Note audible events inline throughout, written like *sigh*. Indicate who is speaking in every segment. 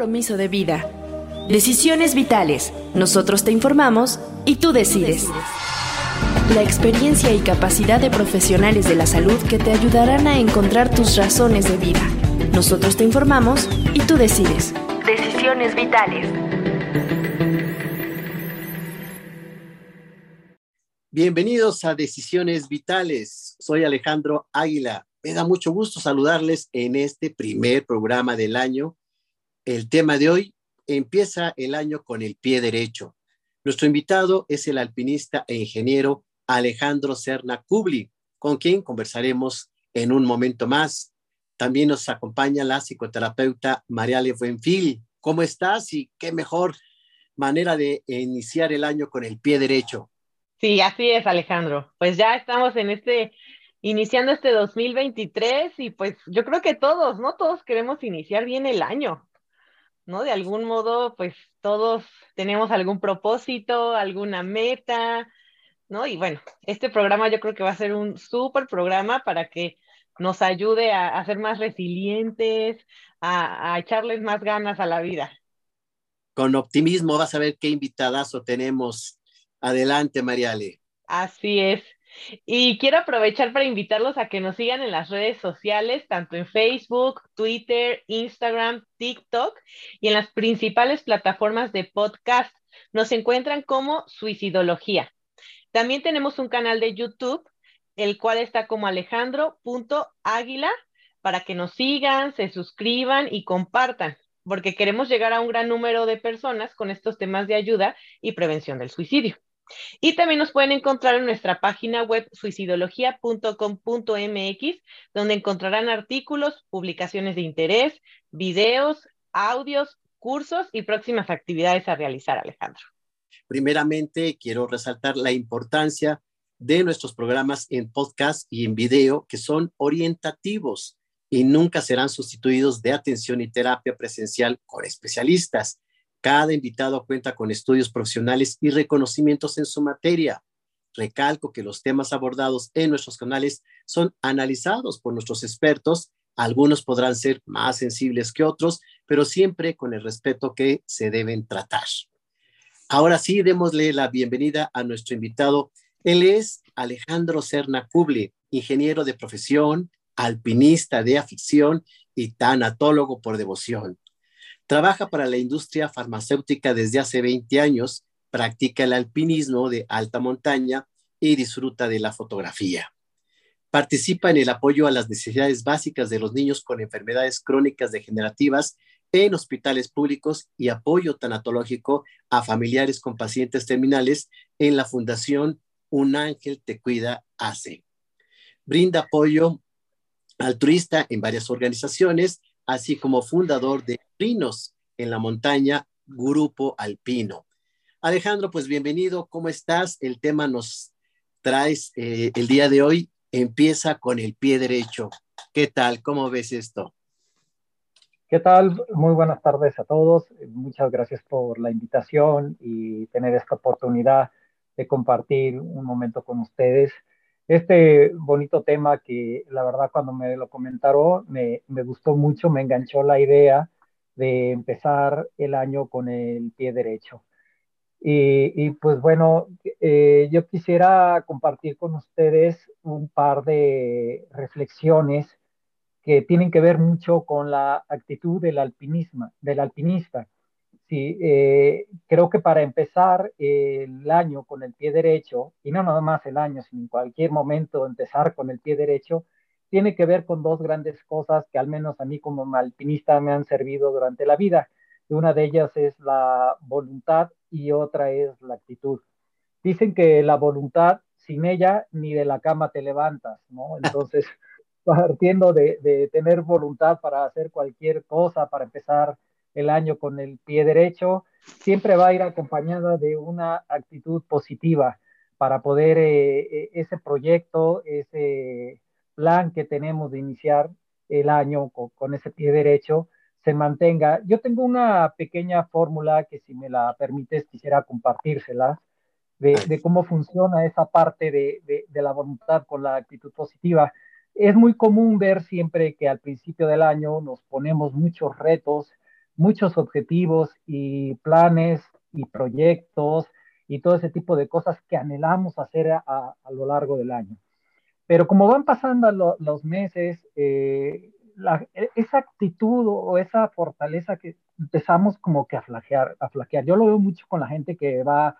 Speaker 1: compromiso de vida. Decisiones vitales. Nosotros te informamos y tú decides. La experiencia y capacidad de profesionales de la salud que te ayudarán a encontrar tus razones de vida. Nosotros te informamos y tú decides. Decisiones vitales.
Speaker 2: Bienvenidos a Decisiones Vitales. Soy Alejandro Águila. Me da mucho gusto saludarles en este primer programa del año. El tema de hoy empieza el año con el pie derecho. Nuestro invitado es el alpinista e ingeniero Alejandro Serna Kubli, con quien conversaremos en un momento más. También nos acompaña la psicoterapeuta Mariale Buenfil. ¿Cómo estás? Y qué mejor manera de iniciar el año con el pie derecho.
Speaker 3: Sí, así es, Alejandro. Pues ya estamos en este, iniciando este 2023 y pues yo creo que todos, ¿no? Todos queremos iniciar bien el año, ¿no? De algún modo, pues todos tenemos algún propósito, alguna meta, ¿no? Y bueno, este programa yo creo que va a ser un súper programa para que nos ayude a, ser más resilientes, a, a, echarles más ganas a la vida.
Speaker 2: Con optimismo vas a ver qué invitadazo tenemos Adelante, Mariale.
Speaker 3: Así es. Y quiero aprovechar para invitarlos a que nos sigan en las redes sociales, tanto en Facebook, Twitter, Instagram, TikTok y en las principales plataformas de podcast. Nos encuentran como Suicidología. También tenemos un canal de YouTube, el cual está como alejandro.águila, para que nos sigan, se suscriban y compartan, porque queremos llegar a un gran número de personas con estos temas de ayuda y prevención del suicidio. Y también nos pueden encontrar en nuestra página web suicidología.com.mx, donde encontrarán artículos, publicaciones de interés, videos, audios, cursos y próximas actividades a realizar, Alejandro.
Speaker 2: Primeramente, quiero resaltar la importancia de nuestros programas en podcast y en video, que son orientativos y nunca serán sustituidos de atención y terapia presencial con especialistas. Cada invitado cuenta con estudios profesionales y reconocimientos en su materia. Recalco que los temas abordados en nuestros canales son analizados por nuestros expertos. Algunos podrán ser más sensibles que otros, pero siempre con el respeto que se deben tratar. Ahora sí, démosle la bienvenida a nuestro invitado. Él es Alejandro Serna Kubli, ingeniero de profesión, alpinista de afición y tanatólogo por devoción. Trabaja para la industria farmacéutica desde hace 20 años, practica el alpinismo de alta montaña y disfruta de la fotografía. Participa en el apoyo a las necesidades básicas de los niños con enfermedades crónicas degenerativas en hospitales públicos y apoyo tanatológico a familiares con pacientes terminales en la Fundación Un Ángel Te Cuida AC. Brinda apoyo altruista en varias organizaciones así como fundador de Pinos en la Montaña, Grupo Alpino. Alejandro, pues bienvenido, ¿cómo estás? El tema nos traes eh, el día de hoy, empieza con el pie derecho. ¿Qué tal? ¿Cómo ves esto?
Speaker 4: ¿Qué tal? Muy buenas tardes a todos. Muchas gracias por la invitación y tener esta oportunidad de compartir un momento con ustedes este bonito tema que la verdad cuando me lo comentaron me, me, gustó mucho, me enganchó la idea de empezar el año con el pie derecho. Y, y pues bueno, eh, yo quisiera compartir con ustedes un par de reflexiones que tienen que ver mucho con la actitud del, alpinismo, del alpinista. Sí, eh, creo que para empezar el año con el pie derecho, y no nada más el año, sino en cualquier momento empezar con el pie derecho, tiene que ver con dos grandes cosas que al menos a mí como alpinista me han servido durante la vida. Una de ellas es la voluntad y otra es la actitud. Dicen que la voluntad, sin ella, ni de la cama te levantas, ¿no? Entonces, *laughs* partiendo de, tener voluntad para hacer cualquier cosa, para empezar el año con el pie derecho, siempre va a ir acompañada de una actitud positiva para poder eh, eh, ese proyecto, ese plan que tenemos de iniciar el año con, ese pie derecho se mantenga. Yo tengo una pequeña fórmula que si me la permites quisiera compartírsela de, cómo funciona esa parte de, de la voluntad con la actitud positiva. Es muy común ver siempre que al principio del año nos ponemos muchos retos, muchos objetivos y planes y proyectos y todo ese tipo de cosas que anhelamos hacer a, lo largo del año. Pero como van pasando los meses, eh, esa actitud o esa fortaleza que empezamos como que a flaquear, a flaquear. Yo lo veo mucho con la gente que va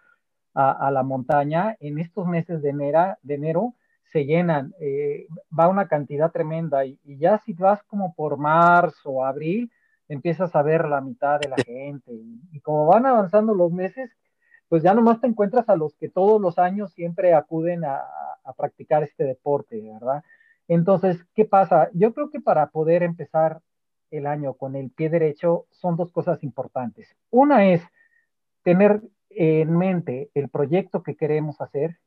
Speaker 4: a, la montaña en estos meses de, enero, de enero se llenan, eh, va una cantidad tremenda y, ya si vas como por marzo abril, empiezas a ver la mitad de la gente y, como van avanzando los meses, pues ya nomás te encuentras a los que todos los años siempre acuden a, a practicar este deporte, ¿verdad? Entonces, ¿qué pasa? Yo creo que para poder empezar el año con el pie derecho son dos cosas importantes. Una es tener en mente el proyecto que queremos hacer,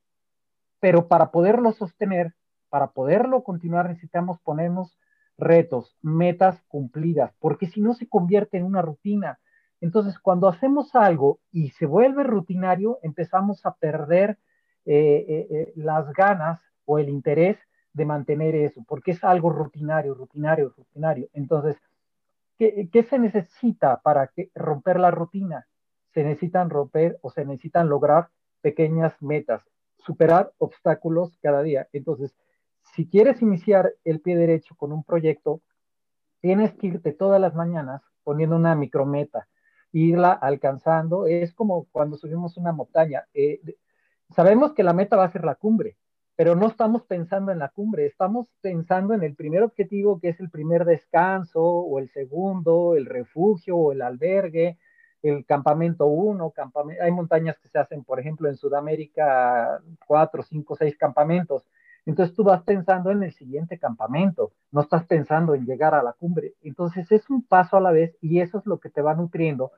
Speaker 4: pero para poderlo sostener, para poderlo continuar, necesitamos ponernos retos, metas cumplidas, porque si no se convierte en una rutina. Entonces, cuando hacemos algo y se vuelve rutinario, empezamos a perder eh, eh, eh, las ganas o el interés de mantener eso, porque es algo rutinario, rutinario, rutinario. Entonces, ¿qué, se necesita para romper la rutina? Se necesitan romper o se necesitan lograr pequeñas metas, superar obstáculos cada día. Entonces, si quieres iniciar el pie derecho con un proyecto, tienes que irte todas las mañanas poniendo una micrometa, irla alcanzando. Es como cuando subimos una montaña. Eh, sabemos que la meta va a ser la cumbre, pero no estamos pensando en la cumbre, estamos pensando en el primer objetivo, que es el primer descanso, o el segundo, el refugio, o el albergue, el campamento 1, hay montañas que se hacen, por ejemplo, en Sudamérica, cuatro, cinco, seis campamentos. Entonces tú vas pensando en el siguiente campamento, no estás pensando en llegar a la cumbre. Entonces es un paso a la vez y eso es lo que te va nutriendo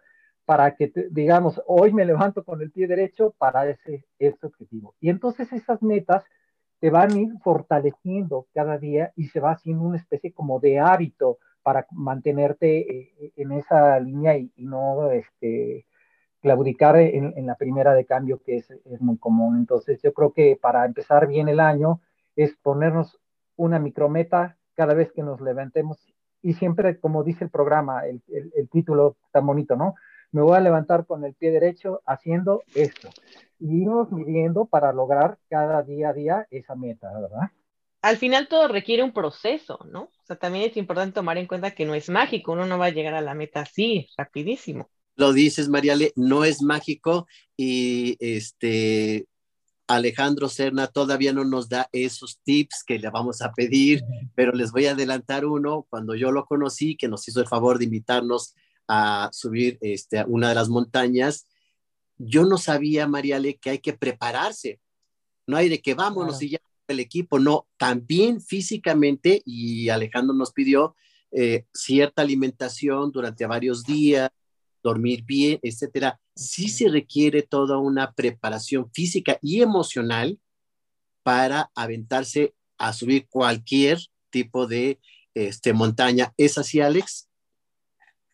Speaker 4: para que, digamos, hoy me levanto con el pie derecho para ese, ese objetivo. Y entonces esas metas te van a ir fortaleciendo cada día y se va haciendo una especie como de hábito para mantenerte eh, en esa línea y, no este, claudicar en, la primera de cambio, que es, muy común. Entonces, yo creo que para empezar bien el año es ponernos una micrometa cada vez que nos levantemos y siempre, como dice el programa, el, el, el título tan bonito, ¿no? Me voy a levantar con el pie derecho haciendo esto y irnos midiendo para lograr cada día a día esa meta, ¿verdad?
Speaker 3: Al final todo requiere un proceso, ¿no? O sea, también es importante tomar en cuenta que no es mágico, uno no va a llegar a la meta así, rapidísimo.
Speaker 2: Lo dices, Mariale, no es mágico y este Alejandro Serna todavía no nos da esos tips que le vamos a pedir, pero les voy a adelantar uno. Cuando yo lo conocí, que nos hizo el favor de invitarnos a subir este, a una de las montañas, yo no sabía, Mariale, que hay que prepararse. No hay de que vámonos y ya el equipo, no, también físicamente, y Alejandro nos pidió eh, cierta alimentación durante varios días, dormir bien, etcétera. Sí se requiere toda una preparación física y emocional para aventarse a subir cualquier tipo de este, montaña. ¿Es así, Alex?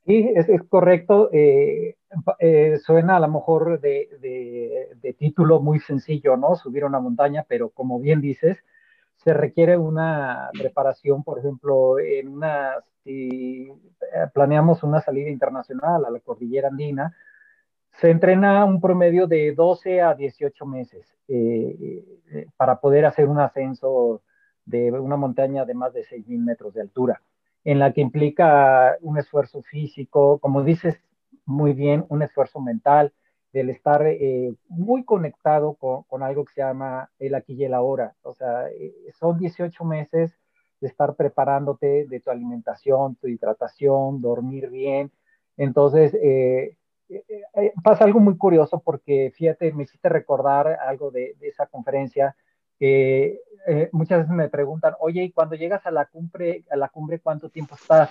Speaker 4: Sí, es, correcto. Eh, eh, suena a lo mejor de, título muy sencillo, ¿no? Subir una montaña, pero como bien dices, se requiere una preparación, por ejemplo, en una, si eh, planeamos una salida internacional a la cordillera andina, se entrena un promedio de 12 a 18 meses para poder hacer un ascenso de una montaña de más de 6.000 metros de altura en la que implica un esfuerzo físico, como dices muy bien, un esfuerzo mental, del estar eh, muy conectado con, algo que se llama el aquí y el ahora. O sea, eh, son 18 meses de estar preparándote de tu alimentación, tu hidratación, dormir bien. Entonces, eh, pasa algo muy curioso porque, fíjate, me hiciste recordar algo de, esa conferencia que muchas veces me preguntan, oye, y cuando llegas a la cumbre, a la cumbre, ¿cuánto tiempo estás?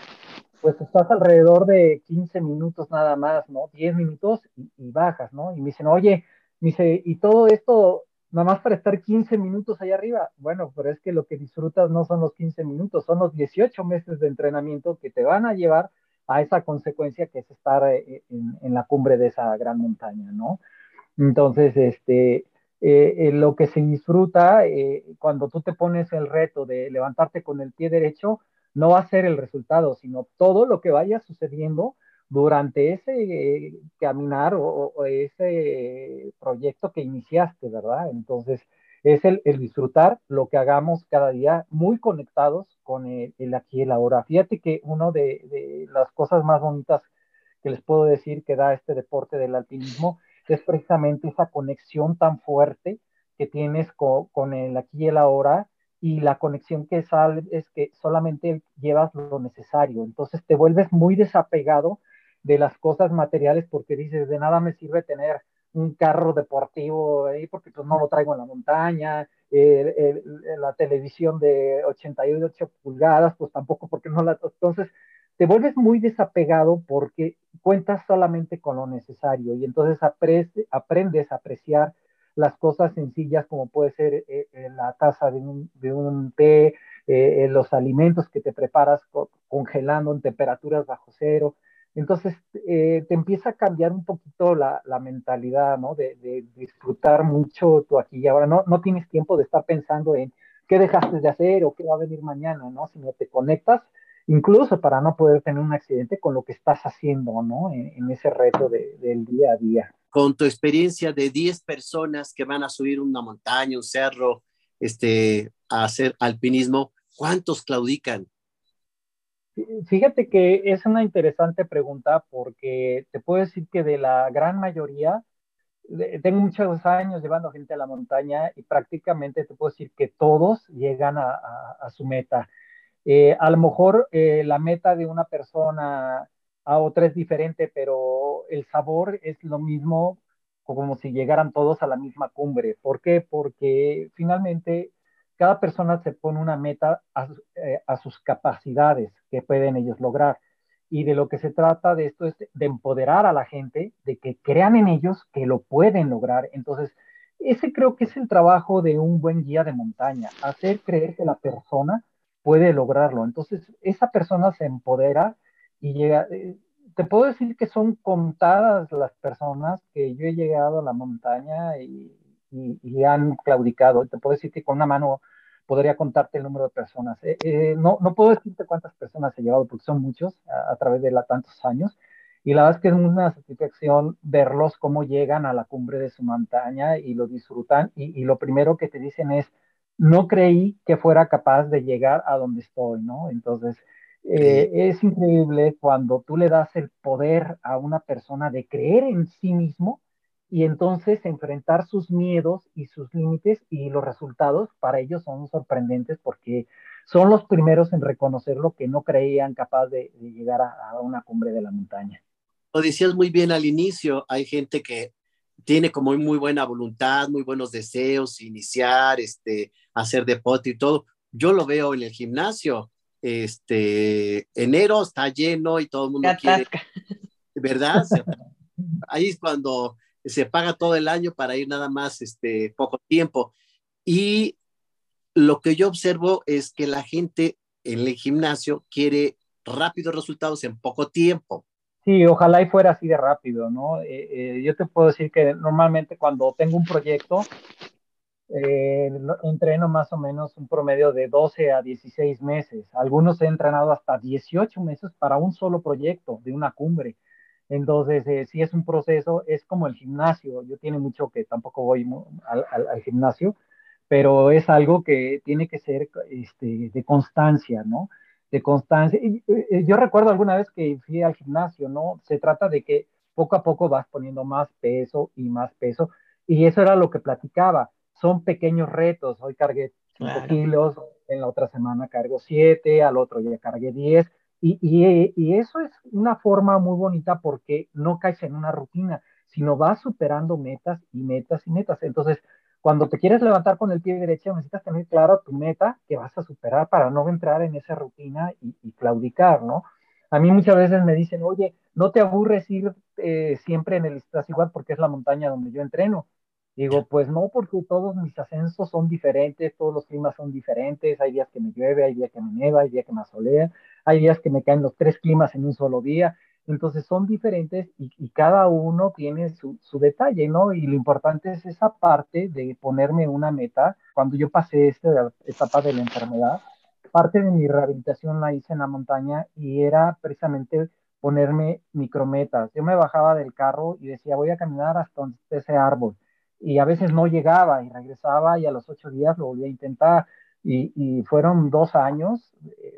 Speaker 4: Pues estás alrededor de 15 minutos nada más, ¿no? 10 minutos y, bajas, ¿no? Y me dicen, oye, me dice, y todo esto nada más para estar 15 minutos allá arriba. Bueno, pero es que lo que disfrutas no son los 15 minutos, son los 18 meses de entrenamiento que te van a llevar a esa consecuencia que es estar eh, en, en la cumbre de esa gran montaña, ¿no? Entonces, este, eh, eh, lo que se disfruta eh, cuando tú te pones el reto de levantarte con el pie derecho, no va a ser el resultado, sino todo lo que vaya sucediendo durante ese caminar o, ese proyecto que iniciaste, ¿verdad? Entonces, es el, disfrutar lo que hagamos cada día muy conectados con el, aquí y el ahora. Fíjate que una de, las cosas más bonitas que les puedo decir que da este deporte del alpinismo es precisamente esa conexión tan fuerte que tienes con, con el aquí y el ahora y la conexión que sale es que solamente llevas lo necesario. Entonces te vuelves muy desapegado de las cosas materiales porque dices, de nada me sirve tener un carro deportivo ahí porque pues no lo traigo en la montaña, la televisión de 88 pulgadas, pues tampoco porque no la... Entonces, te vuelves muy desapegado porque cuentas solamente con lo necesario y entonces aprendes a apreciar las cosas sencillas como puede ser eh, eh, la taza de un, de un té, eh, los alimentos que te preparas congelando en temperaturas bajo cero, entonces, eh, te empieza a cambiar un poquito la, mentalidad, ¿no? De, disfrutar mucho tú aquí y ahora. No, no tienes tiempo de estar pensando en qué dejaste de hacer o qué va a venir mañana, ¿no? Sino te conectas incluso para no poder tener un accidente con lo que estás haciendo, ¿no? En, ese reto del día a día.
Speaker 2: Con tu experiencia de 10 personas que van a subir una montaña, un cerro, este, a hacer alpinismo, ¿cuántos claudican?
Speaker 4: Fíjate que es una interesante pregunta porque te puedo decir que de la gran mayoría, tengo muchos años llevando gente a la montaña y prácticamente te puedo decir que todos llegan a, su meta. Eh, a lo mejor eh, la meta de una persona a otra es diferente, pero el sabor es lo mismo como si llegaran todos a la misma cumbre. ¿Por qué? Porque finalmente cada persona se pone una meta eh, a, sus capacidades que pueden ellos lograr. Y de lo que se trata de esto es de empoderar a la gente, de que crean en ellos que lo pueden lograr. Entonces, ese creo que es el trabajo de un buen guía de montaña, hacer creer que la persona puede lograrlo. Entonces, esa persona se empodera y llega, eh, te puedo decir que son contadas las personas que yo he llegado a la montaña y, y, han claudicado. Te puedo decir que con una mano podría contarte el número de personas. Eh, eh, no, no puedo decirte cuántas personas he llevado, porque son muchos a, través de tantos años. Y la verdad es que es una satisfacción verlos cómo llegan a la cumbre de su montaña y lo disfrutan. Y, lo primero que te dicen es, no creí que fuera capaz de llegar a donde estoy, ¿no? Entonces, eh, es increíble cuando tú le das el poder a una persona de creer en sí mismo y entonces enfrentar sus miedos y sus límites y los resultados para ellos son sorprendentes porque son los primeros en reconocer lo que no creían capaz de, llegar a, una cumbre de la montaña.
Speaker 2: Lo decías muy bien al inicio, hay gente que tiene como muy buena voluntad, muy buenos deseos, iniciar, este, hacer deporte y todo. Yo lo veo en el gimnasio, este, enero está lleno y todo el mundo quiere, *laughs* ¿verdad? *laughs* Ahí es cuando se paga todo el año para ir nada más este, poco tiempo. Y lo que yo observo es que la gente en el gimnasio quiere rápidos resultados en poco tiempo.
Speaker 4: Sí, ojalá y fuera así de rápido, ¿no? Eh, eh, yo te puedo decir que normalmente cuando tengo un proyecto, eh, entreno más o menos un promedio de 12 a 16 meses. Algunos he entrenado hasta 18 meses para un solo proyecto de una cumbre. Entonces, eh, si es un proceso, es como el gimnasio. Yo tiene mucho que tampoco voy al, gimnasio, pero es algo que tiene que ser este, de constancia, ¿no? De constancia. Y, yo recuerdo alguna vez que fui al gimnasio, ¿no? Se trata de que poco a poco vas poniendo más peso y más peso. Y eso era lo que platicaba. Son pequeños retos. Hoy cargué 5 kilos, en la otra semana cargo 7, al otro ya cargué 10 y, eso es una forma muy bonita porque no caes en una rutina, sino vas superando metas y metas y metas. Entonces, cuando te quieres levantar con el pie derecho, necesitas tener claro tu meta que vas a superar para no entrar en esa rutina y, claudicar, ¿no? A mí muchas veces me dicen, oye, no te aburres ir eh, siempre en el igual porque es la montaña donde yo entreno. Digo, pues no, porque todos mis ascensos son diferentes, todos los climas son diferentes, hay días que me llueve, hay días que me nieva, hay días que me asolea, hay días que me caen los tres climas en un solo día, entonces son diferentes y, cada uno tiene su, detalle, ¿no? Y lo importante es esa parte de ponerme una meta. Cuando yo pasé esta etapa de la enfermedad, parte de mi rehabilitación la hice en la montaña y era precisamente ponerme micrometas. Yo me bajaba del carro y decía, voy a caminar hasta ese árbol. Y a veces no llegaba y regresaba y a los ocho días lo volví a intentar. Y, fueron dos años,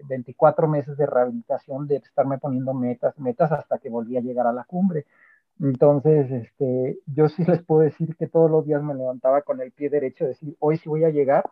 Speaker 4: 24 meses de rehabilitación de estarme poniendo metas, metas hasta que volví a llegar a la cumbre. Entonces, este, yo sí les puedo decir que todos los días me levantaba con el pie derecho, decir, hoy sí voy a llegar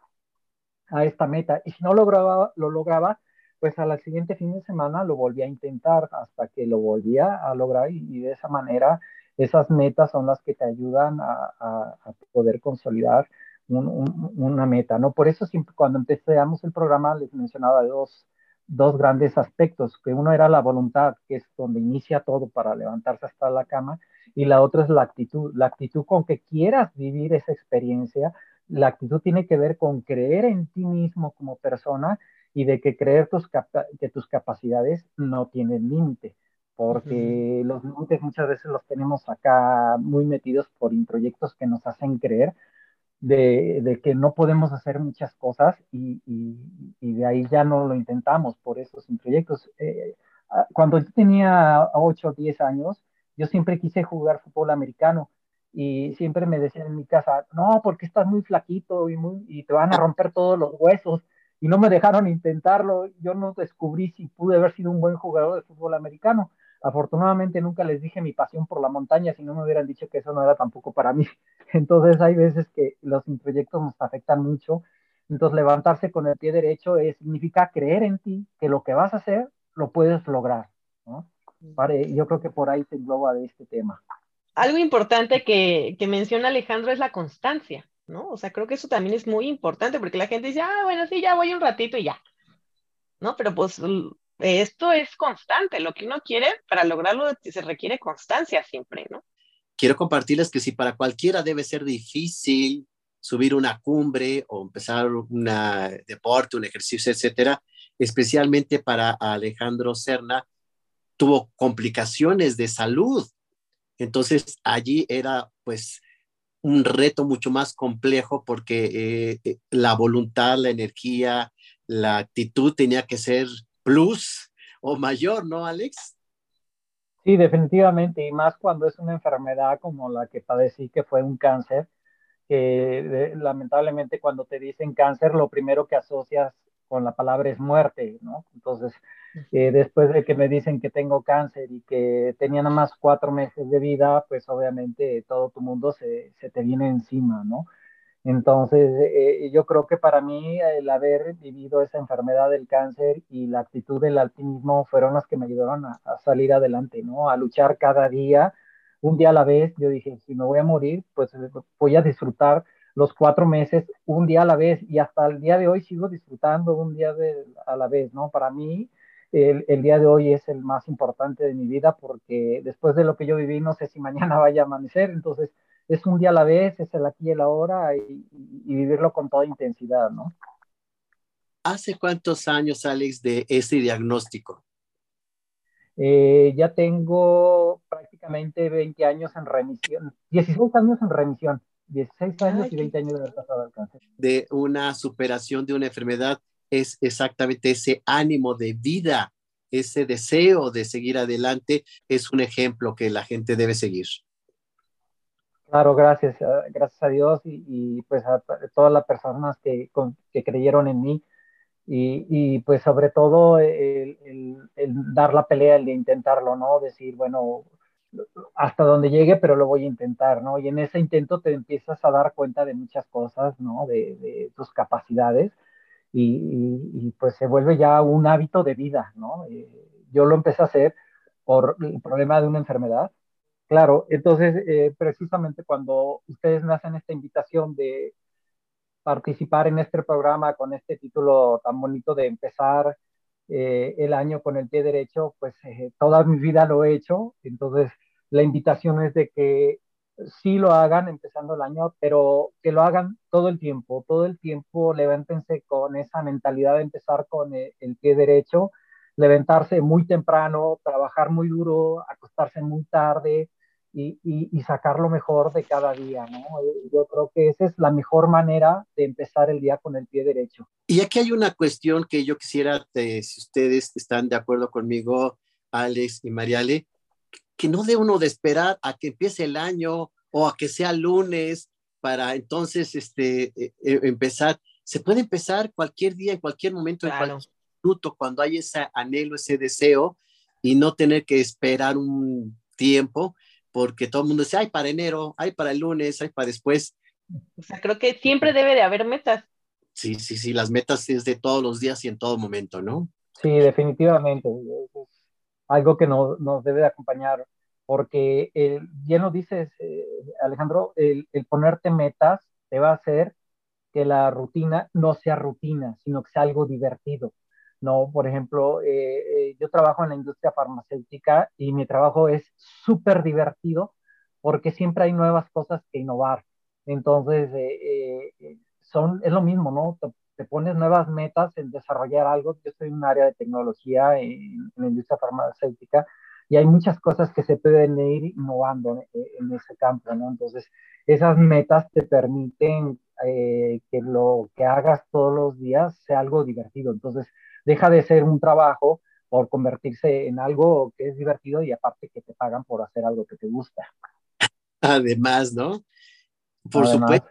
Speaker 4: a esta meta. Y si no lograba, lo lograba, pues al siguiente fin de semana lo volví a intentar hasta que lo volvía a lograr y, de esa manera esas metas son las que te ayudan a, poder consolidar una meta, ¿no? Por eso siempre cuando empezamos el programa les mencionaba dos, dos grandes aspectos, que uno era la voluntad, que es donde inicia todo para levantarse hasta la cama, y la otra es la actitud, la actitud con que quieras vivir esa experiencia, la actitud tiene que ver con creer en ti mismo como persona y de que creer tus que tus capacidades no tienen límite, porque los límites muchas veces los tenemos acá muy metidos por introyectos que nos hacen creer de, que no podemos hacer muchas cosas y, de ahí ya no lo intentamos por esos proyectos. Eh, ah, cuando yo tenía 8 o 10 años, yo siempre quise jugar fútbol americano y siempre me decían en mi casa, no, porque estás muy flaquito y, y te van a romper todos los huesos y no me dejaron intentarlo. Yo no descubrí si pude haber sido un buen jugador de fútbol americano. Afortunadamente nunca les dije mi pasión por la montaña, si no me hubieran dicho que eso no era tampoco para mí. *laughs* Entonces hay veces que los proyectos nos afectan mucho. Entonces levantarse con el pie derecho es, significa creer en ti, que lo que vas a hacer lo puedes lograr. ¿no? yo creo que por ahí se engloba de este tema.
Speaker 3: Algo importante que, que menciona Alejandro es la constancia, ¿no? O sea, creo que eso también es muy importante porque la gente dice, ah, bueno, sí, ya voy un ratito y ya, ¿no? Pero pues esto es constante, lo que uno quiere para lograrlo se requiere constancia siempre, ¿no?
Speaker 2: Quiero compartirles que si para cualquiera debe ser difícil subir una cumbre o empezar un deporte, un ejercicio, etcétera, especialmente para Alejandro Serna, tuvo complicaciones de salud. Entonces allí era pues un reto mucho más complejo porque eh, eh, la voluntad, la energía, la actitud tenía que ser plus o mayor, ¿no, Alex?
Speaker 4: Sí, definitivamente, y más cuando es una enfermedad como la que padecí, que fue un cáncer, que lamentablemente cuando te dicen cáncer, lo primero que asocias con la palabra es muerte, ¿no? Entonces, eh, después de que me dicen que tengo cáncer y que tenía nada más cuatro meses de vida, pues obviamente todo tu mundo se, se te viene encima, ¿no? Entonces, eh, yo creo que para mí el haber vivido esa enfermedad del cáncer y la actitud del alpinismo fueron las que me ayudaron a, salir adelante, ¿no? A luchar cada día, un día a la vez. Yo dije, si me voy a morir, pues voy a disfrutar los cuatro meses, un día a la vez, y hasta el día de hoy sigo disfrutando un día a la vez, ¿no? Para mí, el, el, día de hoy es el más importante de mi vida porque después de lo que yo viví, no sé si mañana *laughs* vaya a amanecer, entonces es un día a la vez, es el aquí y el ahora y, vivirlo con toda intensidad, ¿no?
Speaker 2: ¿Hace cuántos años, Alex, de ese diagnóstico?
Speaker 4: Eh, ya tengo prácticamente 20 años en remisión, 16 años en remisión, 16 años y 20 años de haber pasado el cáncer.
Speaker 2: De una superación de una enfermedad es exactamente ese ánimo de vida, ese deseo de seguir adelante, es un ejemplo que la gente debe seguir.
Speaker 4: Claro, gracias, ah, gracias a Dios y, pues a todas las personas que, que creyeron en mí y, y pues sobre todo el, el, dar la pelea, el de intentarlo, ¿no? Decir, bueno, hasta donde llegue, pero lo voy a intentar, ¿no? Y en ese intento te empiezas a dar cuenta de muchas cosas, ¿no? De, de tus capacidades y, y, pues se vuelve ya un hábito de vida, ¿no? Eh, yo lo empecé a hacer por el problema de una enfermedad Claro, entonces eh, precisamente cuando ustedes me hacen esta invitación de participar en este programa con este título tan bonito de empezar eh, el año con el pie derecho, pues eh, toda mi vida lo he hecho, entonces la invitación es de que sí lo hagan empezando el año, pero que lo hagan todo el tiempo, todo el tiempo levántense con esa mentalidad de empezar con el, el pie derecho, levantarse muy temprano, trabajar muy duro, acostarse muy tarde, y, sacar lo mejor de cada día, ¿no? Yo creo que esa es la mejor manera de empezar el día con el pie derecho.
Speaker 2: Y aquí hay una cuestión que yo quisiera, si ustedes están de acuerdo conmigo, Alex y Mariale, que no de uno de esperar a que empiece el año o a que sea lunes para entonces este, e, e, empezar. Se puede empezar cualquier día, en cualquier momento, en cualquier minuto, cuando hay ese anhelo, ese deseo y no tener que esperar un tiempo, porque todo el mundo dice, ay, para enero, ay, para el lunes, ay, para después.
Speaker 3: O sea, creo que siempre debe de haber metas.
Speaker 2: Sí, sí, sí, las metas es de todos los días y en todo momento, ¿no?
Speaker 4: Sí, definitivamente. Es algo que nos, nos debe de acompañar, porque el, bien lo dices, eh, Alejandro, el, el ponerte metas te va a hacer que la rutina no sea rutina, sino que sea algo divertido. ¿No? Por ejemplo, eh, eh, yo trabajo en la industria farmacéutica y mi trabajo es súper divertido porque siempre hay nuevas cosas que innovar. Entonces, eh, son, es lo mismo, ¿no? Te, pones nuevas metas en desarrollar algo. Yo estoy en un área de tecnología en, la industria farmacéutica y hay muchas cosas que se pueden ir innovando en, en ese campo, ¿no? Entonces, esas metas te permiten que lo que hagas todos los días sea algo divertido. Entonces, deja de ser un trabajo por convertirse en algo que es divertido y aparte que te pagan por hacer algo que te gusta.
Speaker 2: Además, ¿no? Por supuesto.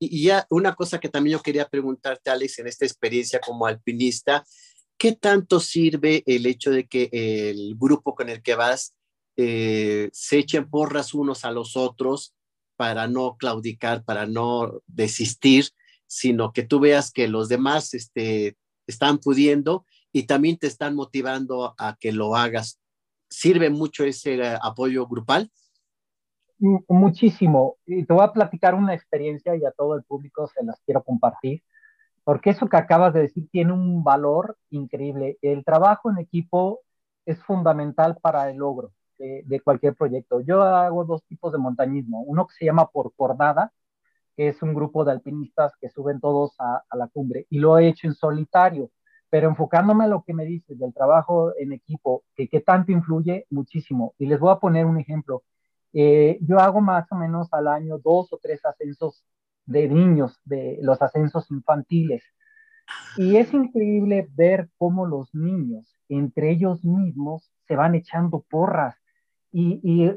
Speaker 2: Y ya una cosa que también yo quería preguntarte, Alex, en esta experiencia como alpinista, ¿qué tanto sirve el hecho de que el grupo con el que vas eh, se echen porras unos a los otros para no claudicar, para no desistir, sino que tú veas que los demás este, están pudiendo y también te están motivando a que lo hagas. ¿Sirve mucho ese eh, apoyo grupal?
Speaker 4: Muchísimo. Y te voy a platicar una experiencia y a todo el público se las quiero compartir, porque eso que acabas de decir tiene un valor increíble. El trabajo en equipo es fundamental para el logro de, cualquier proyecto. Yo hago dos tipos de montañismo, uno que se llama por cordada, que es un grupo de alpinistas que suben todos a, la cumbre, y lo he hecho en solitario, pero enfocándome a lo que me dices del trabajo en equipo, que, tanto influye muchísimo. Y les voy a poner un ejemplo. Eh, yo hago más o menos al año dos o tres ascensos de niños, de los ascensos infantiles. Y es increíble ver cómo los niños, entre ellos mismos, se van echando porras y,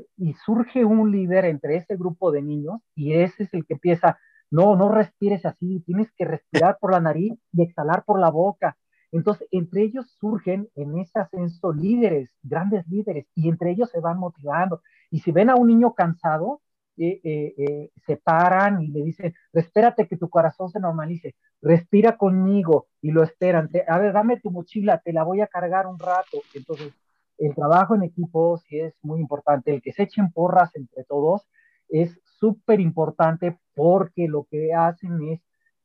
Speaker 4: surge un líder entre ese grupo de niños y ese es el que empieza, no, no respires así, tienes que respirar por la nariz y exhalar por la boca. Entonces, entre ellos surgen en ese ascenso líderes, grandes líderes, y entre ellos se van motivando. Y si ven a un niño cansado, eh, eh, eh, se paran y le dicen, espérate que tu corazón se normalice, respira conmigo y lo esperan. a ver, dame tu mochila, te la voy a cargar un rato. Entonces, el trabajo en equipo sí es muy importante, el que se echen porras entre todos es súper importante porque lo que hacen es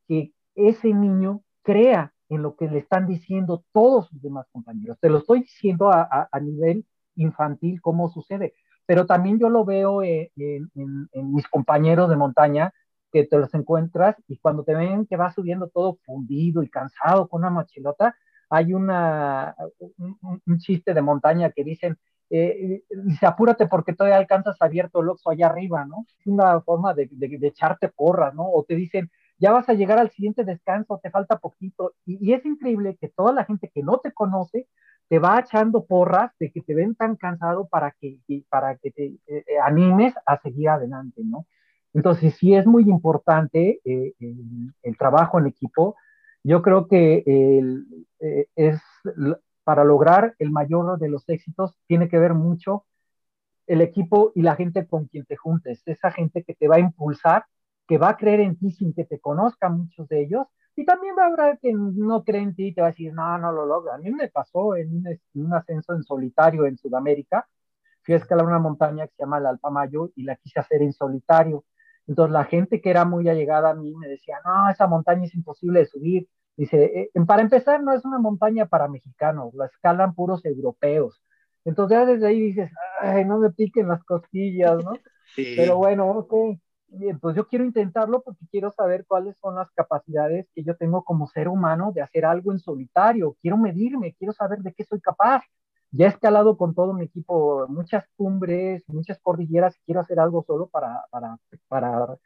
Speaker 4: que ese niño crea en lo que le están diciendo todos sus demás compañeros. Te lo estoy diciendo a, nivel infantil cómo sucede, pero también yo lo veo en, en, mis compañeros de montaña que te los encuentras y cuando te ven que vas subiendo todo fundido y cansado con una mochilota, hay una, un, chiste de montaña que dicen, eh, dice, apúrate porque todavía alcanzas abierto el oxo allá arriba, ¿no? Es una forma de, de, echarte porras, ¿no? O te dicen, ya vas a llegar al siguiente descanso, te falta poquito. Y, es increíble que toda la gente que no te conoce te va echando porras de que te ven tan cansado para que, para que te eh, eh, animes a seguir adelante, ¿no? Entonces, sí es muy importante el, trabajo en equipo, yo creo que eh, es para lograr el mayor de los éxitos tiene que ver mucho el equipo y la gente con quien te juntes, esa gente que te va a impulsar, que va a creer en ti sin que te conozcan muchos de ellos, y también va a haber que no cree en ti y te va a decir, no, no lo logra. A mí me pasó en un, en un ascenso en solitario en Sudamérica, fui a escalar una montaña que se llama el Alpamayo y la quise hacer en solitario. Entonces la gente que era muy allegada a mí me decía, no, esa montaña es imposible de subir. Dice, eh, para empezar, no es una montaña para mexicanos, la escalan puros europeos. Entonces ya desde ahí dices, ay, no me piquen las costillas, ¿no? *laughs* Pero bueno, ok, pues yo quiero intentarlo porque quiero saber cuáles son las capacidades que yo tengo como ser humano de hacer algo en solitario. Quiero medirme, quiero saber de qué soy capaz. Ya he escalado con todo mi equipo muchas cumbres, muchas cordilleras quiero hacer algo solo para, para, para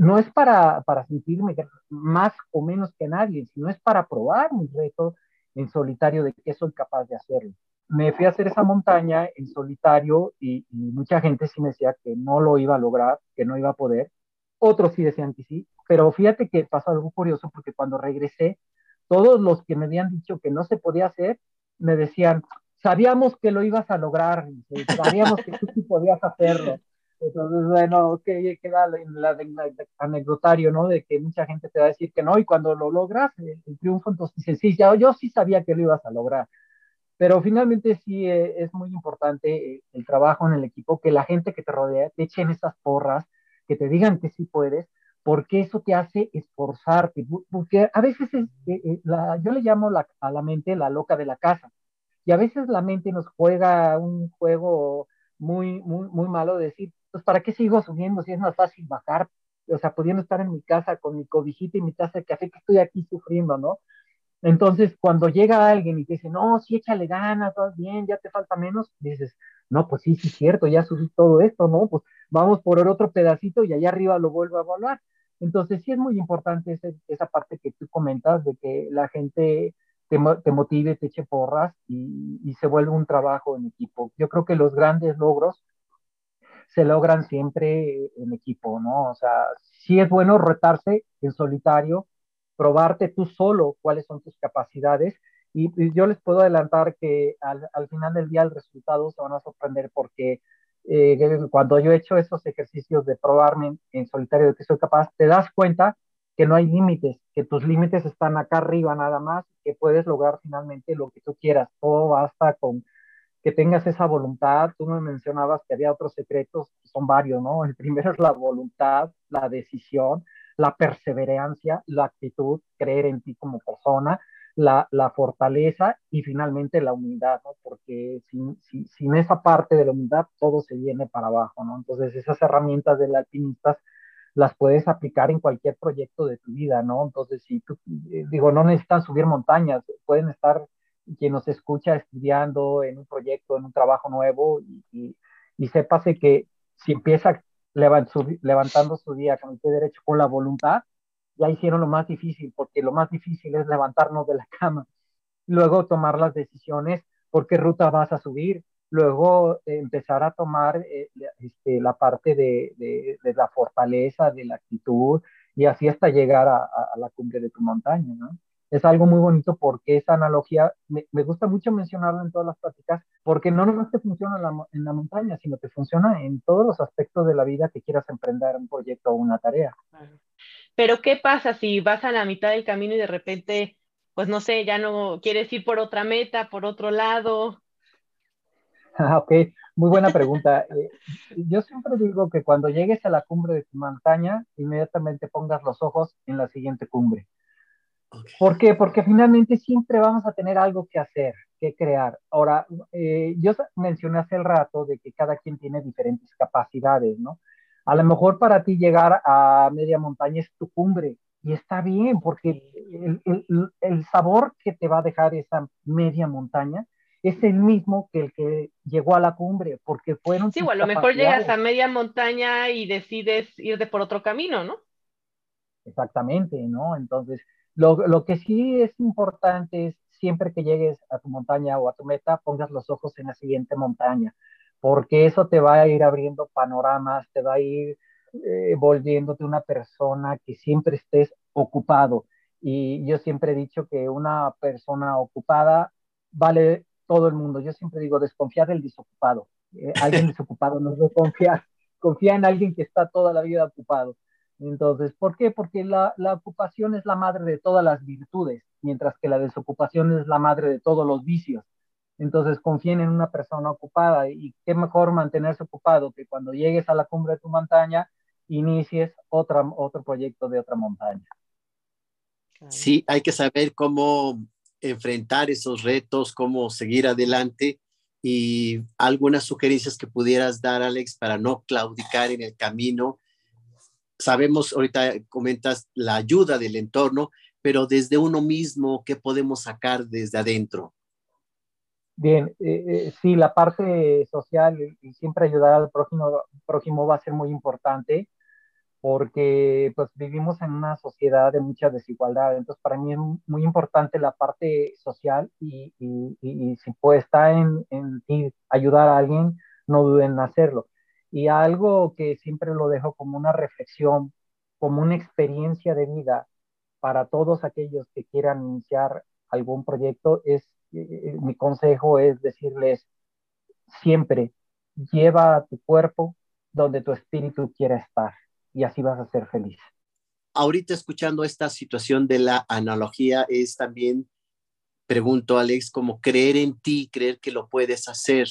Speaker 4: no es para, para sentirme más o menos que nadie, sino es para probar mi reto en solitario de que soy capaz de hacerlo. me fui a hacer esa montaña en solitario y, mucha gente sí me decía que no lo iba a lograr, que no iba a poder. Otros sí decían que sí, pero fíjate que pasó algo curioso porque cuando regresé, todos los que me habían dicho que no se podía hacer, me decían, sabíamos que lo ibas a lograr, sabíamos que tú sí podías hacerlo. Entonces, bueno, que queda la, anecdotario, ¿no? De que mucha gente te va a decir que no, y cuando lo logras, el, triunfo, entonces dices, sí, ya, yo sí sabía que lo ibas a lograr. Pero finalmente sí eh, es muy importante eh, el trabajo en el equipo, que la gente que te rodea te echen esas porras, que te digan que sí puedes, porque eso te hace esforzarte, porque a veces es, eh, la, yo le llamo la, a la mente la loca de la casa, y a veces la mente nos juega un juego muy, muy, muy malo de decir, pues ¿para qué sigo subiendo si es más fácil bajar? O sea, pudiendo estar en mi casa con mi cobijita y mi taza de café, que estoy aquí sufriendo, ¿no? Entonces, cuando llega alguien y te dice, no, sí, échale ganas, vas bien, ya te falta menos, dices, no, pues sí, sí, cierto, ya subí todo esto, ¿no? Pues vamos por el otro pedacito y allá arriba lo vuelvo a evaluar. Entonces, sí es muy importante esa parte que tú comentas de que la gente te, te motive, te eche porras y, y, se vuelve un trabajo en equipo. Yo creo que los grandes logros se logran siempre en equipo, ¿no? O sea, sí es bueno retarse en solitario, probarte tú solo cuáles son tus capacidades y, yo les puedo adelantar que al, al, final del día el resultado se van a sorprender porque eh, cuando yo he hecho esos ejercicios de probarme en, solitario de que soy capaz, te das cuenta que no hay límites, que tus límites están acá arriba nada más, que puedes lograr finalmente lo que tú quieras. Todo basta con que tengas esa voluntad. Tú me mencionabas que había otros secretos, son varios, ¿no? El primero es la voluntad, la decisión, la perseverancia, la actitud, creer en ti como persona, la, la fortaleza y finalmente la humildad, ¿no? Porque sin, sin, esa parte de la humildad todo se viene para abajo, ¿no? Entonces esas herramientas del alpinistas las puedes aplicar en cualquier proyecto de tu vida, ¿no? Entonces, si tú, eh, digo, no necesitan subir montañas, pueden estar quien nos escucha estudiando en un proyecto, en un trabajo nuevo y, y, y sépase que si empieza levantando su día con el pie derecho con la voluntad, ya hicieron lo más difícil, porque lo más difícil es levantarnos de la *laughs* cama, luego tomar las decisiones, por qué ruta vas a subir, luego eh, empezar a tomar eh, este, la parte de, de, de, la fortaleza, de la actitud, y así hasta llegar a, a, la cumbre de tu montaña, ¿no? Es algo muy bonito porque esa analogía, me, me gusta mucho mencionarla en todas las prácticas, porque no nomás te funciona en la, en la, montaña, sino te funciona en todos los aspectos de la vida que quieras emprender un proyecto o una tarea.
Speaker 3: Pero ¿qué pasa si vas a la mitad del camino y de repente, pues no sé, ya no quieres ir por otra meta, por otro lado? *laughs*
Speaker 4: Ah, ok, muy buena pregunta. *laughs* Eh, yo siempre digo que cuando llegues a la cumbre de tu montaña, inmediatamente pongas los ojos en la siguiente cumbre. ¿Por qué? Porque finalmente siempre vamos a tener algo que hacer, que crear. Ahora, eh, yo mencioné hace el rato de que cada quien tiene diferentes capacidades, ¿no? A lo mejor para ti llegar a media montaña es tu cumbre y está bien porque el, el, el sabor que te va a dejar esa media montaña es el mismo que el que llegó a la cumbre, porque fueron...
Speaker 3: Sí, o a lo mejor llegas a media montaña y decides irte por otro camino, ¿no?
Speaker 4: Exactamente, ¿no? Entonces, lo, lo, que sí es importante es siempre que llegues a tu montaña o a tu meta, pongas los ojos en la siguiente montaña, porque eso te va a ir abriendo panoramas, te va a ir eh, volviéndote una persona que siempre estés ocupado. Y yo siempre he dicho que una persona ocupada vale todo el mundo. Yo siempre digo, desconfiar del desocupado. Eh, alguien *laughs* desocupado no es confiar. Confía en alguien que está toda la vida ocupado. Entonces, ¿por qué? Porque la, la, ocupación es la madre de todas las virtudes, mientras que la desocupación es la madre de todos los vicios. Entonces, confíen en una persona ocupada y qué mejor mantenerse ocupado que cuando llegues a la cumbre de tu montaña, inicies otra, otro proyecto de otra montaña.
Speaker 2: Sí, hay que saber cómo enfrentar esos retos, cómo seguir adelante y algunas sugerencias que pudieras dar, Alex, para no claudicar en el camino sabemos, ahorita comentas la ayuda del entorno, pero desde uno mismo, ¿qué podemos sacar desde adentro?
Speaker 4: Bien, eh, eh, sí, la parte social y siempre ayudar al prójimo, prójimo va a ser muy importante, porque pues vivimos en una sociedad de mucha desigualdad. Entonces, para mí es muy importante la parte social y, y, y, si puede estar en, en ayudar a alguien, no duden en hacerlo. Y algo que siempre lo dejo como una reflexión, como una experiencia de vida para todos aquellos que quieran iniciar algún proyecto, es eh, mi consejo es decirles siempre, lleva a tu cuerpo donde tu espíritu quiera estar y así vas a ser feliz.
Speaker 2: Ahorita escuchando esta situación de la analogía es también, pregunto Alex, como creer en ti, creer que lo puedes hacer,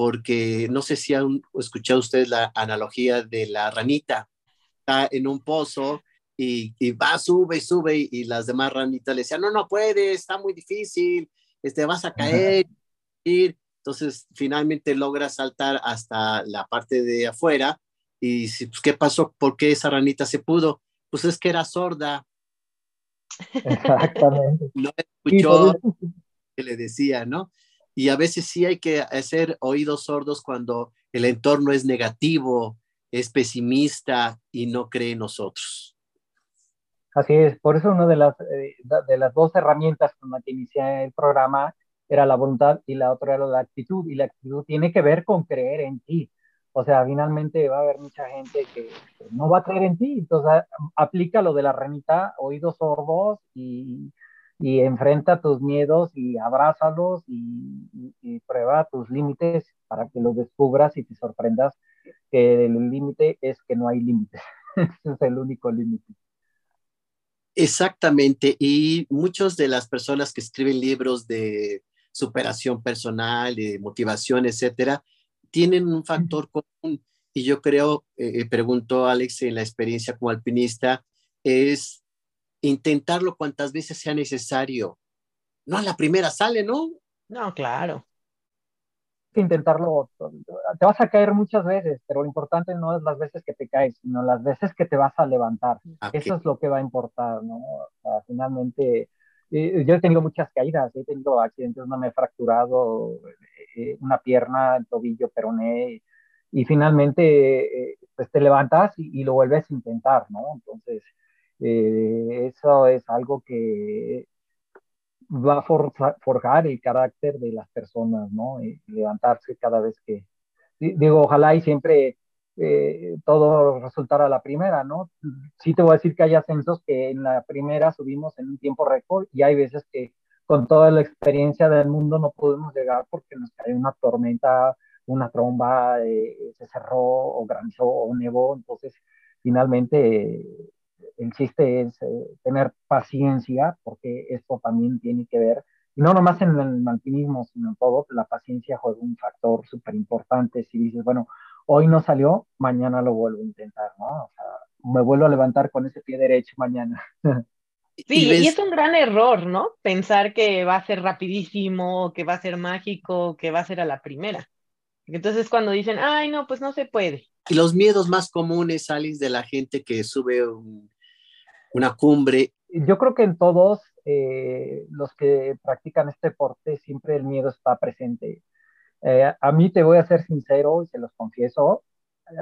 Speaker 2: porque no sé si han escuchado ustedes la analogía de la ranita, está en un pozo y, va, sube, sube y las demás ranitas le decían, no, no puedes, está muy difícil, este, vas a caer. Entonces, finalmente logra saltar hasta la parte de afuera y pues, ¿qué pasó? ¿Por qué esa ranita se pudo? Pues es que era sorda.
Speaker 4: Exactamente. *laughs*
Speaker 2: No escuchó que le decía, ¿no? Y a veces sí hay que hacer oídos sordos cuando el entorno es negativo, es pesimista y no cree en nosotros.
Speaker 4: Así es, por eso una de las, eh, de las dos herramientas con las que inicié el programa era la voluntad y la otra era la actitud. Y la actitud tiene que ver con creer en ti. O sea, finalmente va a haber mucha gente que, no va a creer en ti. Entonces, aplica lo de la renita, oídos sordos y, y enfrenta tus miedos y abrázalos y, y, prueba tus límites para que los descubras y te sorprendas que el límite es que no hay límites. *laughs* Ese es el único límite.
Speaker 2: Exactamente. Y muchas de las personas que escriben libros de superación personal, de motivación, etcétera, tienen un factor común y yo creo, eh, eh, preguntó Alex en la experiencia como alpinista, es intentarlo cuantas veces sea necesario. No a la primera sale, ¿no?
Speaker 3: No, claro.
Speaker 4: Intentarlo, te vas a caer muchas veces, pero lo importante no es las veces que te caes, sino las veces que te vas a levantar. Eso es lo que va a importar, ¿no? finalmente, eh, yo he tenido muchas caídas, he tenido accidentes, no me he fracturado eh, una pierna, el tobillo, peroné, y finalmente eh, pues te levantas y, lo vuelves a intentar, ¿no? Entonces, eso es algo que va a forjar el carácter de las personas, ¿no? Y levantarse cada vez que, digo, ojalá y siempre eh, todo resultara la primera, ¿no? Sí te voy a decir que hay ascensos que en la primera subimos en un tiempo récord y hay veces que con toda la experiencia del mundo no pudimos llegar porque nos cayó una tormenta, una tromba, eh, se cerró o granizó o nevó, entonces finalmente el chiste es eh, tener paciencia porque esto también tiene que ver y no nomás en el alpinismo, sino en todo, la paciencia juega un factor súper importante. Si dices, bueno, hoy no salió, mañana lo vuelvo a intentar, ¿no? O sea, me vuelvo a levantar con ese pie derecho mañana. *laughs*
Speaker 3: Sí, y, es un gran error, ¿no? Pensar que va a ser rapidísimo, que va a ser mágico, que va a ser a la primera. Entonces cuando dicen, ay, no, pues no se puede.
Speaker 2: Y los miedos más comunes, Alice, de la gente que sube una cumbre.
Speaker 4: Yo creo que en todos eh, los que practican este deporte siempre el miedo está presente. Eh, a mí te voy a ser sincero y se los confieso,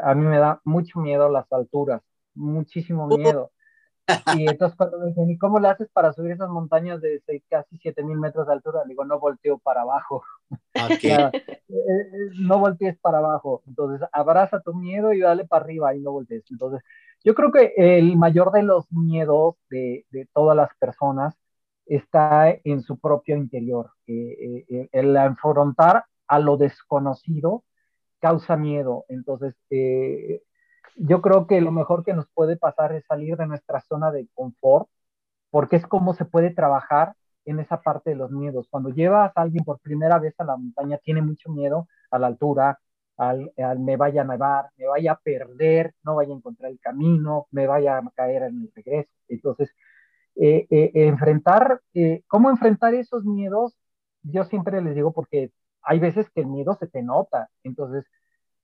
Speaker 4: a mí me da mucho miedo las alturas, muchísimo miedo. Y entonces cuando me dicen, ¿y cómo le haces para subir esas montañas de casi 7000 metros de altura? Digo, no volteo para abajo. *laughs* Eh, eh, no voltees para abajo. Entonces, abraza tu miedo y dale para arriba y no voltees. Entonces, yo creo que el mayor de los miedos de, todas las personas está en su propio interior. el enfrentar a lo desconocido causa miedo. Entonces, eh, yo creo que lo mejor que nos puede pasar es salir de nuestra zona de confort, porque es como se puede trabajar en esa parte de los miedos. Cuando llevas a alguien por primera vez a la montaña, tiene mucho miedo a la altura, al, me vaya a nevar, me vaya a perder, no vaya a encontrar el camino, me vaya a caer en el regreso. Entonces, eh, eh, enfrentar, ¿cómo enfrentar esos miedos? Yo siempre les digo, porque hay veces que el miedo se te nota. Entonces,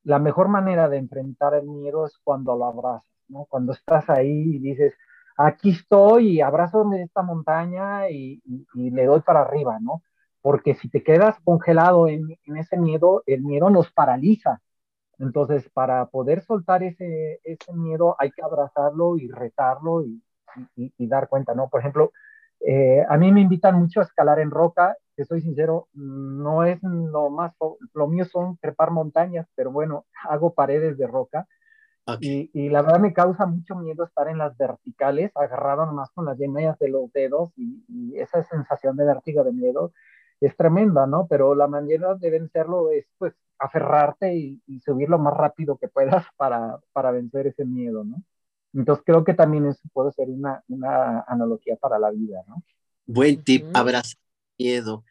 Speaker 4: la mejor manera de enfrentar el miedo es cuando lo abrazas, ¿no? Cuando estás ahí y dices, aquí estoy y abrazo esta montaña y, le doy para arriba, ¿no? Porque si te quedas congelado en, ese miedo, el miedo nos paraliza. Entonces, para poder soltar ese, ese miedo hay que abrazarlo y retarlo y, y, dar cuenta, ¿no? Por ejemplo, eh, a mí me invitan mucho a escalar en roca, que soy sincero, no es lo más, lo mío son trepar montañas, pero bueno, hago paredes de roca. Y, y, la verdad me causa mucho miedo estar en las verticales, agarrado nomás con las yemas de los dedos y, y, esa sensación de vértigo, de miedo, es tremenda, ¿no? Pero la manera de vencerlo es, pues, aferrarte y, y subir lo más rápido que puedas para, para vencer ese miedo, ¿no? Entonces creo que también eso puede ser una, una analogía para la vida, ¿no?
Speaker 2: Buen tip, abrazar miedo.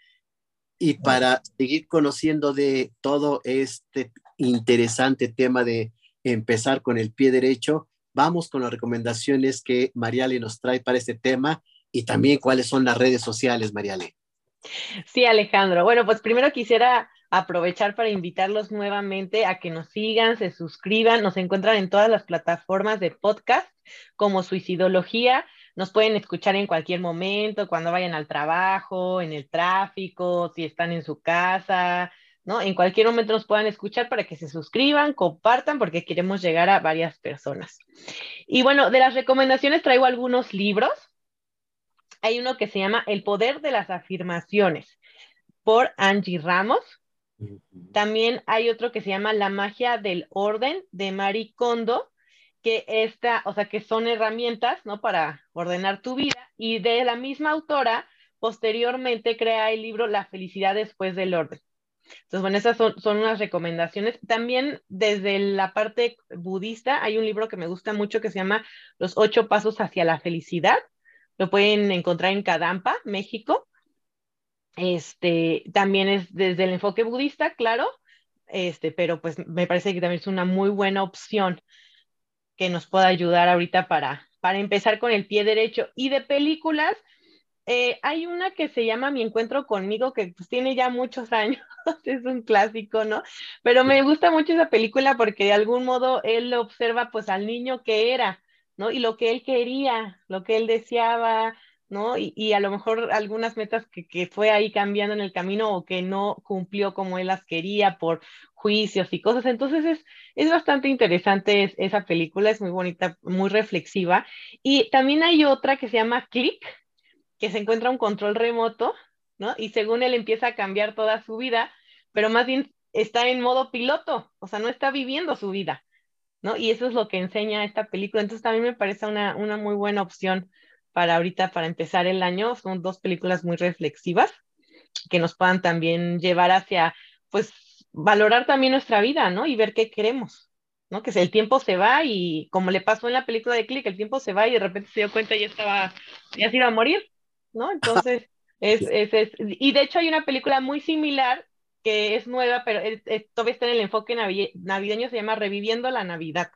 Speaker 2: Y para seguir conociendo de todo este interesante tema de empezar con el pie derecho, vamos con las recomendaciones que Mariale nos trae para este tema y también cuáles son las redes sociales, Mariale.
Speaker 3: Sí, Alejandro. Bueno, pues primero quisiera aprovechar para invitarlos nuevamente a que nos sigan, se suscriban, nos encuentran en todas las plataformas de podcast como Suicidología. Nos pueden escuchar en cualquier momento, cuando vayan al trabajo, en el tráfico, si están en su casa, ¿no? En cualquier momento nos puedan escuchar para que se suscriban, compartan, porque queremos llegar a varias personas. Y bueno, de las recomendaciones traigo algunos libros. Hay uno que se llama El poder de las afirmaciones por Angie Ramos. También hay otro que se llama La magia del orden de Marie Kondo, que esta, o sea, que son herramientas, ¿no? Para ordenar tu vida. Y de la misma autora, posteriormente crea el libro La felicidad después del orden. Entonces, bueno, esas son, son unas recomendaciones. También desde la parte budista hay un libro que me gusta mucho que se llama Los ocho pasos hacia la felicidad. Lo pueden encontrar en Kadampa, México. Este, también es desde el enfoque budista, claro, este, pero pues me parece que también es una muy buena opción que nos pueda ayudar ahorita para, para empezar con el pie derecho. Y de películas, eh, hay una que se llama Mi Encuentro conmigo, que pues tiene ya muchos *laughs* años, es un clásico, ¿no? Pero me gusta mucho esa película porque de algún modo él observa pues al niño que era, ¿no? Y lo que él quería, lo que él deseaba, ¿no? Y, a lo mejor algunas metas que, fue ahí cambiando en el camino o que no cumplió como él las quería por juicios y cosas. Entonces es, es bastante interesante esa película, es muy bonita, muy reflexiva. Y también hay otra que se llama Click, que se encuentra un control remoto, ¿no? Y según él empieza a cambiar toda su vida, pero más bien está en modo piloto, o sea, no está viviendo su vida, ¿no? Y eso es lo que enseña esta película. Entonces también me parece una, una muy buena opción para ahorita, para empezar el año. Son dos películas muy reflexivas que nos puedan también llevar hacia, pues, valorar también nuestra vida, ¿no? Y ver qué queremos, ¿no? Que el tiempo se va y como le pasó en la película de Click, el tiempo se va y de repente se dio cuenta y ya estaba, ya se iba a morir, ¿no? Entonces, es, es, es, y de hecho hay una película muy similar que es nueva, pero todavía está en el enfoque navideño, se llama Reviviendo la Navidad.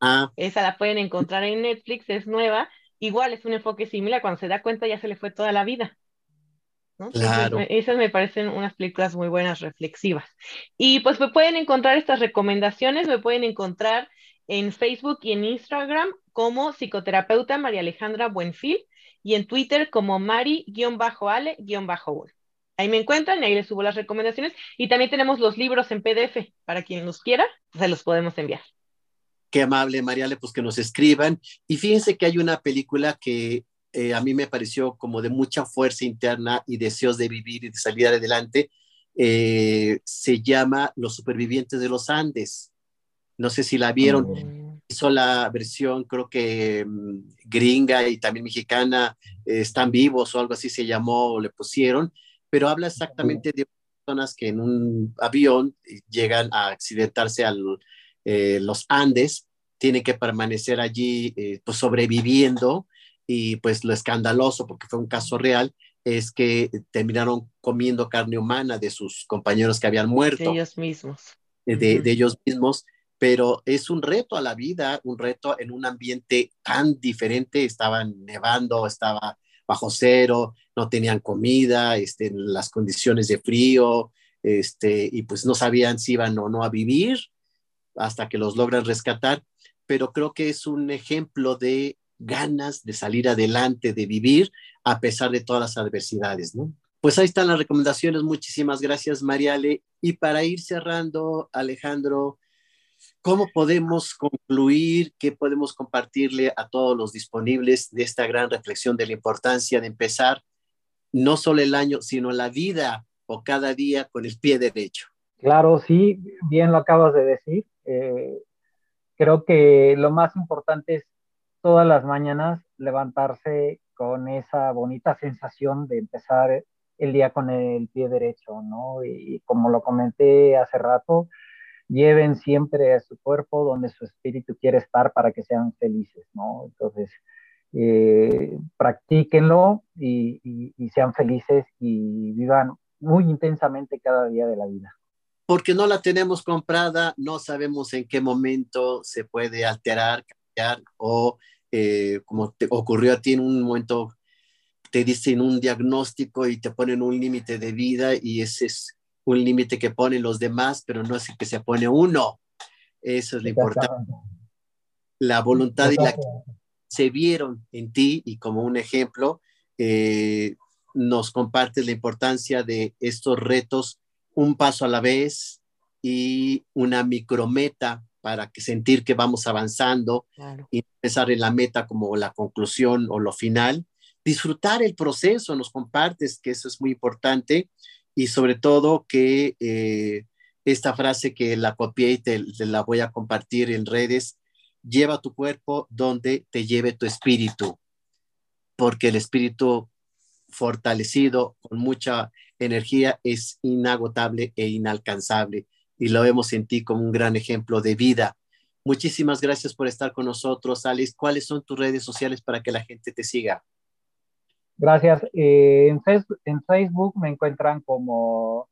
Speaker 3: Ah. Esa la pueden encontrar en Netflix, es nueva igual es un enfoque similar, cuando se da cuenta ya se le fue toda la vida. Claro. esas me parecen unas películas muy buenas, reflexivas. Y pues me pueden encontrar estas recomendaciones, me pueden encontrar en Facebook y en Instagram como psicoterapeuta María Alejandra Buenfil y en Twitter como Mari-Ale-Bull. Ahí me encuentran y ahí les subo las recomendaciones. Y también tenemos los libros en PDF para quien los quiera, se los podemos enviar
Speaker 2: qué amable, Mariale, pues que nos escriban. Y fíjense que hay una película que eh, a mí me pareció como de mucha fuerza interna y deseos de vivir y de salir adelante. Eh, se llama Los Supervivientes de los Andes. No sé si la vieron. Oh. Hizo la versión, creo que mm, gringa y también mexicana, eh, Están vivos o algo así se llamó o le pusieron, pero habla exactamente de personas que en un avión llegan a accidentarse al, eh, los Andes, tiene que permanecer allí eh, pues sobreviviendo y pues lo escandaloso, porque fue un caso real, es que terminaron comiendo carne humana de sus compañeros que habían muerto.
Speaker 3: De ellos mismos.
Speaker 2: Eh, de, ellos mismos, pero es un reto a la vida, un reto en un ambiente tan diferente, estaban nevando, estaba bajo cero, no tenían comida, este, las condiciones de frío, este, y pues no sabían si iban o no a vivir, hasta que los logran rescatar, pero creo que es un ejemplo de ganas de salir adelante, de vivir a pesar de todas las adversidades, ¿no? Pues ahí están las recomendaciones. Muchísimas gracias, Mariale. Y para ir cerrando, Alejandro, ¿Cómo podemos concluir? ¿Qué podemos compartirle a todos los disponibles de esta gran reflexión de la importancia de empezar no solo el año, sino la vida o cada día con el pie derecho?
Speaker 4: Claro, sí, bien lo acabas de decir. Eh, creo que lo más importante es todas las mañanas levantarse con esa bonita sensación de empezar el día con el pie derecho, ¿no? Y, como lo comenté hace rato, lleven siempre a su cuerpo donde su espíritu quiere estar para que sean felices, ¿no? Entonces, eh, practíquenlo y, y sean felices y vivan muy intensamente cada día de la vida
Speaker 2: porque no la tenemos comprada, no sabemos en qué momento se puede alterar, cambiar o eh, como te ocurrió a ti en un momento, te dicen un diagnóstico y te ponen un límite de vida y ese es un límite que ponen los demás, pero no es el que se pone uno. Eso es lo importante. La voluntad y la se vieron en ti y como un ejemplo, eh, nos compartes la importancia de estos retos un paso a la vez y una micrometa para que sentir que vamos avanzando y pensar en la meta como la conclusión o lo final. Disfrutar el proceso, nos compartes que eso es muy importante y sobre todo que eh, esta frase que la copié y te, la voy a compartir en redes, lleva tu cuerpo donde te lleve tu espíritu, porque el espíritu fortalecido con mucha energía es inagotable e inalcanzable y lo vemos en ti como un gran ejemplo de vida. Muchísimas gracias por estar con nosotros, Alex. ¿Cuáles son tus redes sociales para que la gente te siga?
Speaker 4: Gracias. Eh, en, Facebook, en, Facebook, me encuentran como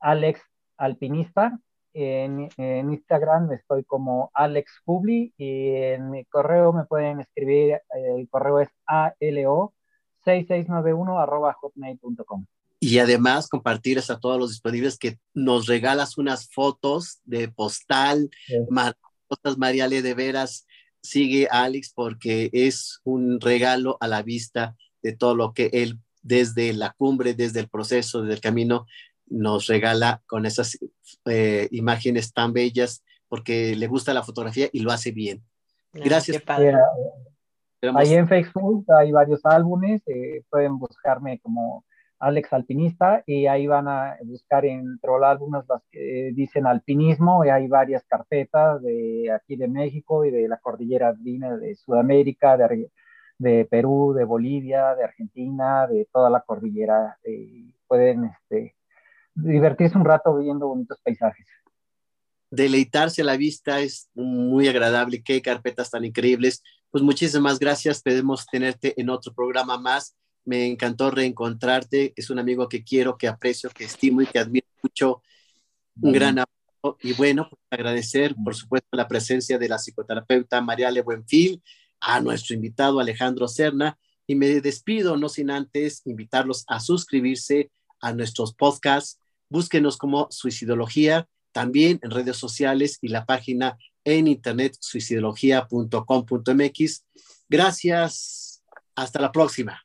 Speaker 4: Alex Alpinista. En, Instagram estoy como Alex Publi y en mi correo me pueden escribir, eh, el correo es alo6691 hotmail.com
Speaker 2: y además compartirles a todos los disponibles que nos regalas unas fotos de postal, fotos Mariale, de veras, sigue a Alex porque es un regalo a la vista de todo lo que él desde la cumbre, desde el proceso, desde el camino, nos regala con esas eh, imágenes tan bellas porque le gusta la fotografía y lo hace bien. Gracias.
Speaker 4: Ahí en Facebook hay varios álbumes, eh, pueden buscarme como Alex Alpinista, y ahí van a buscar entre los álbumes las que dicen alpinismo, y hay varias carpetas de aquí de México y de la cordillera andina de Sudamérica, de, de, Perú, de Bolivia, de Argentina, de toda la cordillera. Y pueden este, divertirse un rato viendo bonitos paisajes.
Speaker 2: Deleitarse a la vista es muy agradable. Qué carpetas tan increíbles. Pues muchísimas gracias. Podemos tenerte en otro programa más me encantó reencontrarte. Es un amigo que quiero, que aprecio, que estimo y que admiro mucho. Un gran abrazo. Y bueno, pues agradecer, por supuesto, la presencia de la psicoterapeuta Mariale Buenfil, a nuestro invitado Alejandro Serna. Y me despido, no sin antes invitarlos a suscribirse a nuestros podcasts. Búsquenos como Suicidología, también en redes sociales y la página en internet suicidología.com.mx. Gracias. Hasta la próxima.